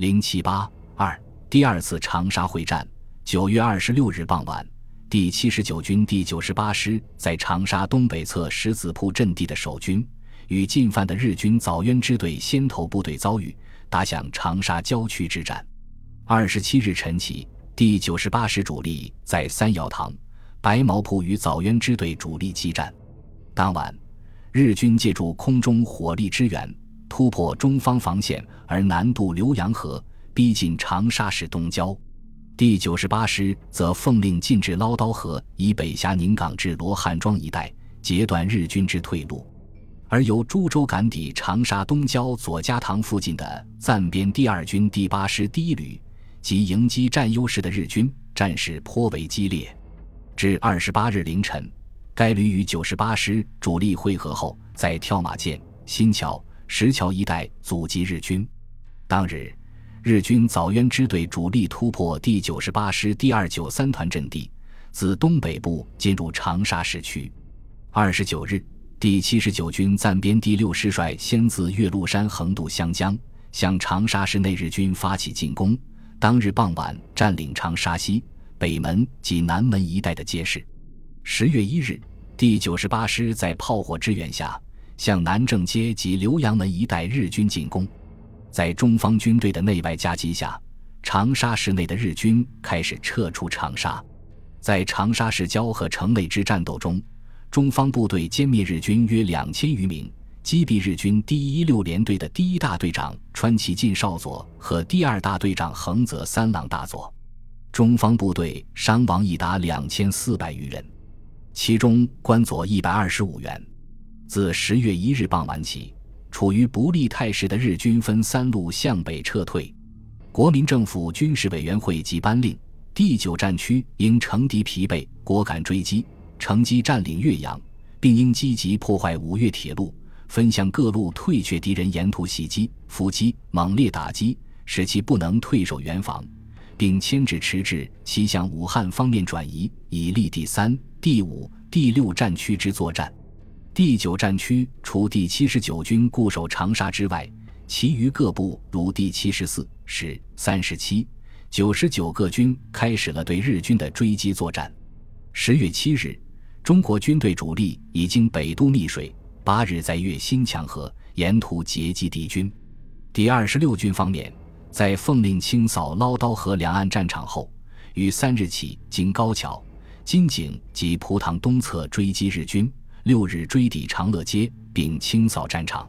零七八二第二次长沙会战，九月二十六日傍晚，第七十九军第九十八师在长沙东北侧十字铺阵地的守军，与进犯的日军枣渊支队先头部队遭遇，打响长沙郊区之战。二十七日晨起，第九十八师主力在三窑塘、白毛铺与枣渊支队主力激战。当晚，日军借助空中火力支援，突破中方防线而南渡浏阳河，逼近长沙市东郊。第九十八师则奉令进至捞刀河以北辖宁港至罗汉庄一带，截断日军之退路。而由株洲赶抵长沙东郊左家塘附近的暂编第二军第八师第一旅。及迎击占优势的日军，战事颇为激烈。至二十八日凌晨，该旅与九十八师主力会合后，在跳马涧、新桥、石桥一带阻击日军。当日，日军枣渊支队主力突破第九十八师第二九三团阵地，自东北部进入长沙市区。二十九日，第七十九军暂编第六师率先自岳麓山横渡湘江，向长沙市内日军发起进攻。当日傍晚，占领长沙西北门及南门一带的街市。十月一日，第九十八师在炮火支援下，向南正街及浏阳门一带日军进攻。在中方军队的内外夹击下，长沙市内的日军开始撤出长沙。在长沙市郊和城内之战斗中，中方部队歼灭日军约两千余名。击毙日军第一六联队的第一大队长川崎进少佐和第二大队长横泽三郎大佐，中方部队伤亡已达两千四百余人，其中官佐一百二十五员。自十月一日傍晚起，处于不利态势的日军分三路向北撤退。国民政府军事委员会即颁令，第九战区应乘敌疲惫，果敢追击，乘机占领岳阳，并应积极破坏五岳铁路。分向各路退却敌人沿途袭击、伏击、猛烈打击，使其不能退守原防，并牵制迟滞其向武汉方面转移，以利第三、第五、第六战区之作战。第九战区除第七十九军固守长沙之外，其余各部如第七十四、十、三十七、九十九个军开始了对日军的追击作战。十月七日，中国军队主力已经北渡密水。八日在越新墙河沿途截击敌军。第二十六军方面，在奉令清扫捞刀河两岸战场后，于三日起经高桥、金井及蒲塘东侧追击日军，六日追抵长乐街并清扫战场。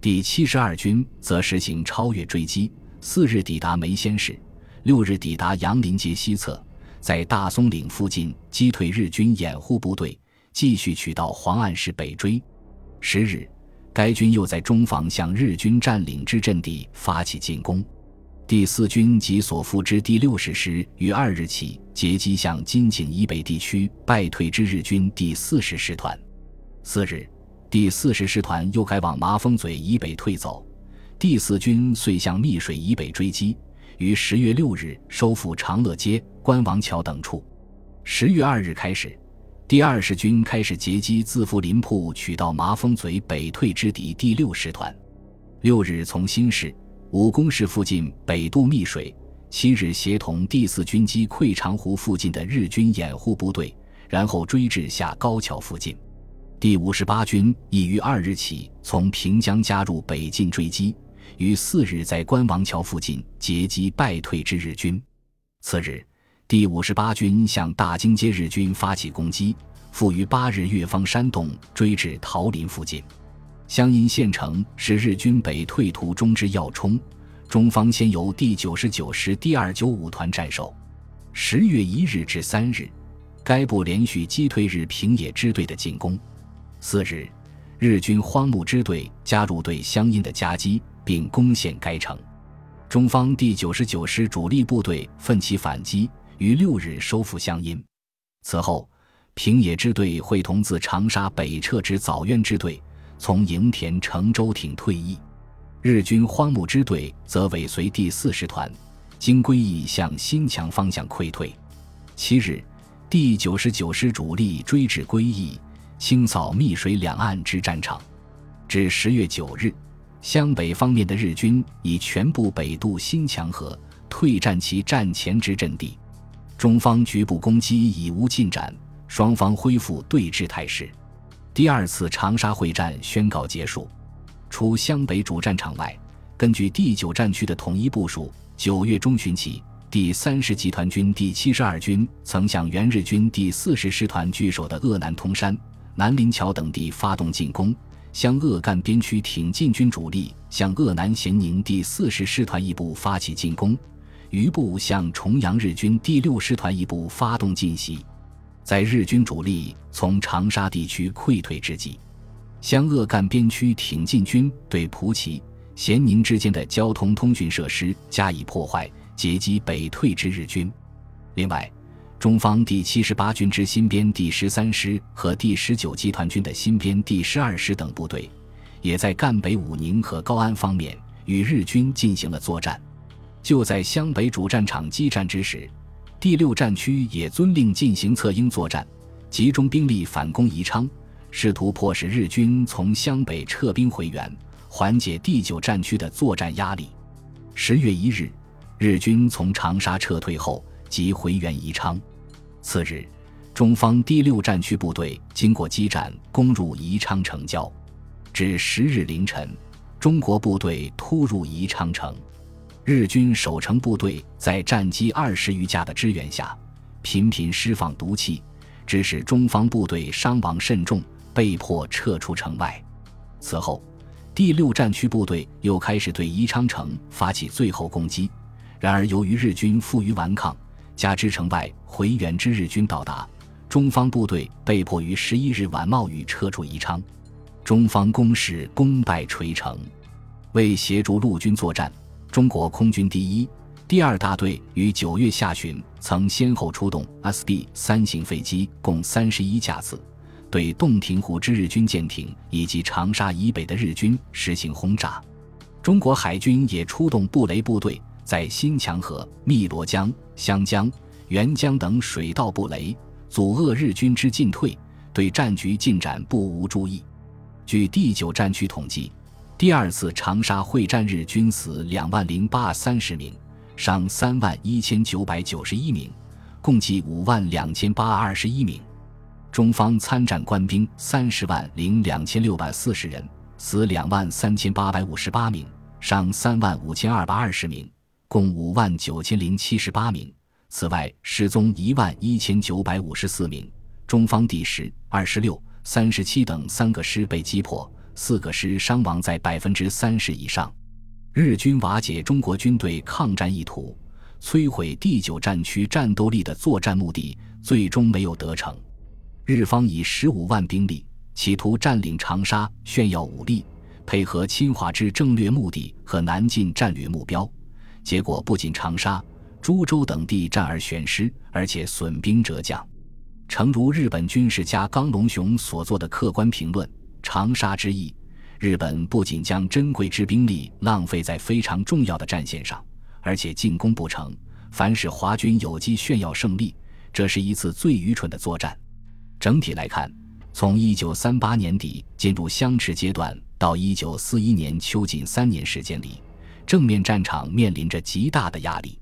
第七十二军则实行超越追击，四日抵达梅仙市，六日抵达杨林街西侧，在大松岭附近击退日军掩护部队，继续取道黄岸市北追。十日，该军又在中方向日军占领之阵地发起进攻。第四军及所附之第六十师于二日起截击向金井以北地区败退之日军第四十师团。次日，第四十师团又改往麻风嘴以北退走。第四军遂向密水以北追击，于十月六日收复长乐街、关王桥等处。十月二日开始。第二十军开始截击自富林铺取道麻风嘴北退之敌第六师团，六日从新市、武功市附近北渡密水，七日协同第四军击溃长湖附近的日军掩护部队，然后追至下高桥附近。第五十八军已于二日起从平江加入北进追击，于四日在关王桥附近截击败退之日军。次日。第五十八军向大京街日军发起攻击，复于八日越方山洞追至桃林附近。湘阴县城是日军北退途中之要冲，中方先由第九十九师第二九五团战守。十月一日至三日，该部连续击退日平野支队的进攻。四日，日军荒木支队加入对湘阴的夹击，并攻陷该城。中方第九十九师主力部队奋起反击。于六日收复湘阴，此后平野支队会同自长沙北撤之枣渊支队，从营田乘舟艇退役。日军荒木支队则尾随第四师团，经归义向新墙方向溃退。七日，第九十九师主力追至归义，清扫密水两岸之战场。至十月九日，湘北方面的日军已全部北渡新墙河，退占其战前之阵地。中方局部攻击已无进展，双方恢复对峙态势。第二次长沙会战宣告结束。除湘北主战场外，根据第九战区的统一部署，九月中旬起，第三十集团军第七十二军曾向原日军第四十师团据守的鄂南通山、南林桥等地发动进攻。向鄂赣边区挺进军主力向鄂南咸宁第四十师团一部发起进攻，余部向重阳日军第六师团一部发动进袭。在日军主力从长沙地区溃退之际，湘鄂赣边区挺进军对蒲圻、咸宁之间的交通通讯设施加以破坏，截击北退之日军。另外，中方第七十八军之新编第十三师和第十九集团军的新编第十二师等部队，也在赣北武宁和高安方面与日军进行了作战。就在湘北主战场激战之时，第六战区也遵令进行策应作战，集中兵力反攻宜昌，试图迫使日军从湘北撤兵回援，缓解第九战区的作战压力。十月一日，日军从长沙撤退后即回援宜昌。次日，中方第六战区部队经过激战，攻入宜昌城郊。至十日凌晨，中国部队突入宜昌城，日军守城部队在战机二十余架的支援下，频频释放毒气，致使中方部队伤亡甚重，被迫撤出城外。此后，第六战区部队又开始对宜昌城发起最后攻击。然而，由于日军负隅顽抗，加之城外回援之日军到达，中方部队被迫于十一日晚冒雨撤出宜昌，中方攻势功败垂成。为协助陆军作战，中国空军第一、第二大队于九月下旬曾先后出动 SB 三型飞机共三十一架次，对洞庭湖之日军舰艇以及长沙以北的日军实行轰炸。中国海军也出动布雷部队。在新墙河、汨罗江、湘江、沅江等水道布雷，阻遏日军之进退，对战局进展不无注意。据第九战区统计，第二次长沙会战日军死两万零八三十名，伤三万一千九百九十一名，共计五万两千八二十一名。中方参战官兵三十万零两千六百四十人，死两万三千八百五十八名，伤三万五千二百二十名。共五万九千零七十八名，此外失踪一万一千九百五十四名。中方第十、二十六、三十七等三个师被击破，四个师伤亡在百分之三十以上。日军瓦解中国军队抗战意图，摧毁第九战区战斗力的作战目的，最终没有得逞。日方以十五万兵力企图占领长沙，炫耀武力，配合侵华之战略目的和南进战略目标。结果不仅长沙、株洲等地战而悬失，而且损兵折将。诚如日本军事家冈隆雄所做的客观评论：“长沙之役，日本不仅将珍贵之兵力浪费在非常重要的战线上，而且进攻不成，反使华军有机炫耀胜利。这是一次最愚蠢的作战。”整体来看，从1938年底进入相持阶段到1941年秋近三年时间里。正面战场面临着极大的压力，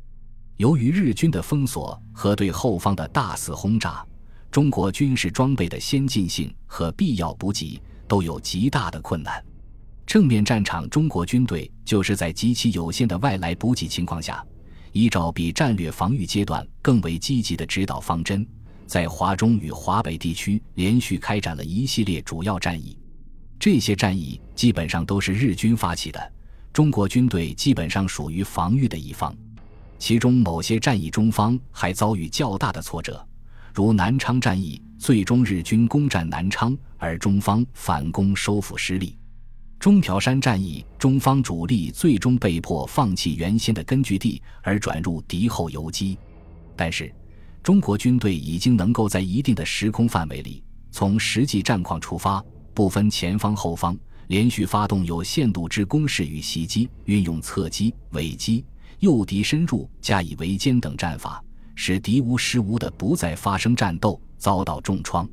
由于日军的封锁和对后方的大肆轰炸，中国军事装备的先进性和必要补给都有极大的困难。正面战场，中国军队就是在极其有限的外来补给情况下，依照比战略防御阶段更为积极的指导方针，在华中与华北地区连续开展了一系列主要战役。这些战役基本上都是日军发起的。中国军队基本上属于防御的一方，其中某些战役中方还遭遇较大的挫折，如南昌战役，最终日军攻占南昌，而中方反攻收复失利；中条山战役，中方主力最终被迫放弃原先的根据地，而转入敌后游击。但是，中国军队已经能够在一定的时空范围里，从实际战况出发，不分前方后方。连续发动有限度之攻势与袭击，运用侧击、尾击、诱敌深入、加以围歼等战法，使敌无时无的不再发生战斗，遭到重创。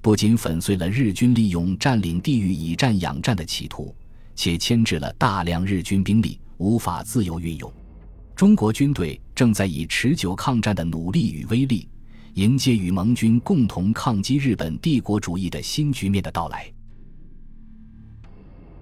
不仅粉碎了日军利用占领地域以战养战的企图，且牵制了大量日军兵力，无法自由运用。中国军队正在以持久抗战的努力与威力，迎接与盟军共同抗击日本帝国主义的新局面的到来。